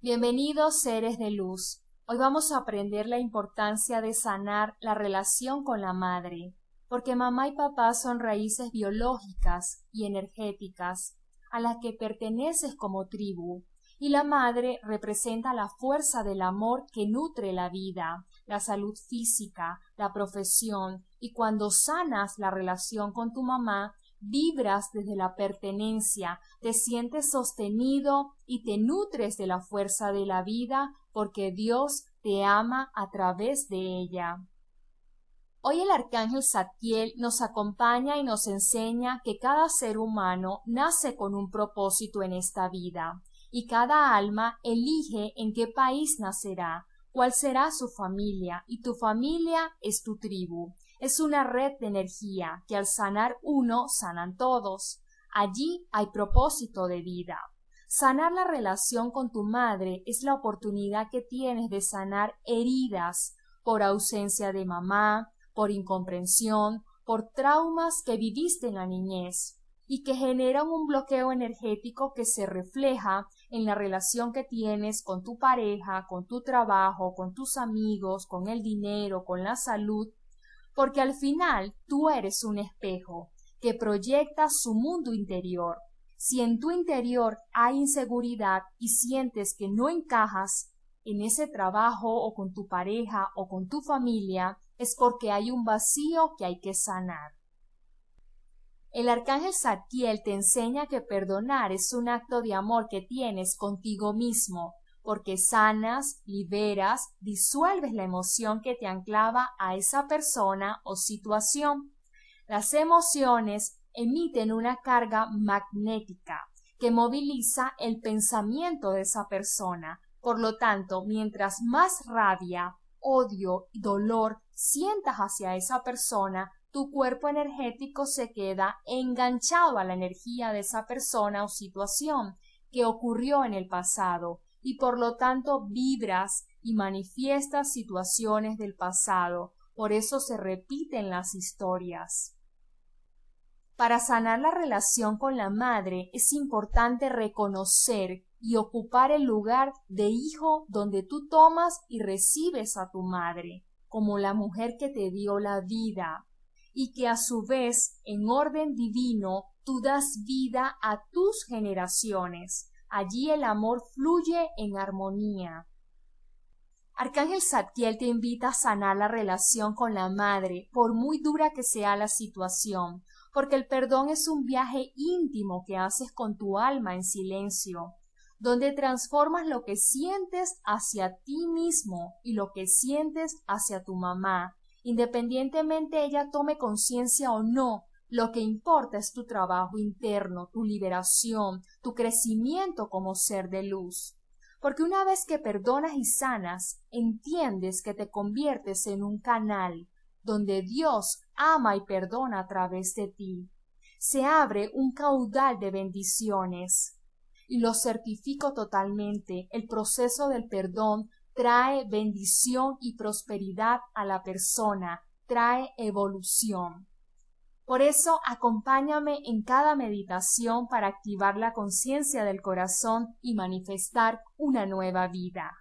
Bienvenidos seres de luz. Hoy vamos a aprender la importancia de sanar la relación con la madre, porque mamá y papá son raíces biológicas y energéticas a las que perteneces como tribu, y la madre representa la fuerza del amor que nutre la vida, la salud física, la profesión, y cuando sanas la relación con tu mamá, vibras desde la pertenencia, te sientes sostenido y te nutres de la fuerza de la vida porque Dios te ama a través de ella. Hoy el arcángel Satiel nos acompaña y nos enseña que cada ser humano nace con un propósito en esta vida, y cada alma elige en qué país nacerá, cuál será su familia, y tu familia es tu tribu. Es una red de energía que al sanar uno sanan todos. Allí hay propósito de vida. Sanar la relación con tu madre es la oportunidad que tienes de sanar heridas por ausencia de mamá, por incomprensión, por traumas que viviste en la niñez y que generan un bloqueo energético que se refleja en la relación que tienes con tu pareja, con tu trabajo, con tus amigos, con el dinero, con la salud porque al final tú eres un espejo que proyecta su mundo interior. Si en tu interior hay inseguridad y sientes que no encajas en ese trabajo o con tu pareja o con tu familia, es porque hay un vacío que hay que sanar. El arcángel Satiel te enseña que perdonar es un acto de amor que tienes contigo mismo, porque sanas, liberas, disuelves la emoción que te anclaba a esa persona o situación. Las emociones emiten una carga magnética que moviliza el pensamiento de esa persona. Por lo tanto, mientras más rabia, odio y dolor sientas hacia esa persona, tu cuerpo energético se queda enganchado a la energía de esa persona o situación que ocurrió en el pasado y por lo tanto vibras y manifiestas situaciones del pasado, por eso se repiten las historias. Para sanar la relación con la madre es importante reconocer y ocupar el lugar de hijo donde tú tomas y recibes a tu madre, como la mujer que te dio la vida, y que a su vez, en orden divino, tú das vida a tus generaciones, Allí el amor fluye en armonía. Arcángel Satiel te invita a sanar la relación con la madre, por muy dura que sea la situación, porque el perdón es un viaje íntimo que haces con tu alma en silencio, donde transformas lo que sientes hacia ti mismo y lo que sientes hacia tu mamá, independientemente ella tome conciencia o no lo que importa es tu trabajo interno, tu liberación, tu crecimiento como ser de luz. Porque una vez que perdonas y sanas, entiendes que te conviertes en un canal donde Dios ama y perdona a través de ti. Se abre un caudal de bendiciones. Y lo certifico totalmente. El proceso del perdón trae bendición y prosperidad a la persona, trae evolución. Por eso, acompáñame en cada meditación para activar la conciencia del corazón y manifestar una nueva vida.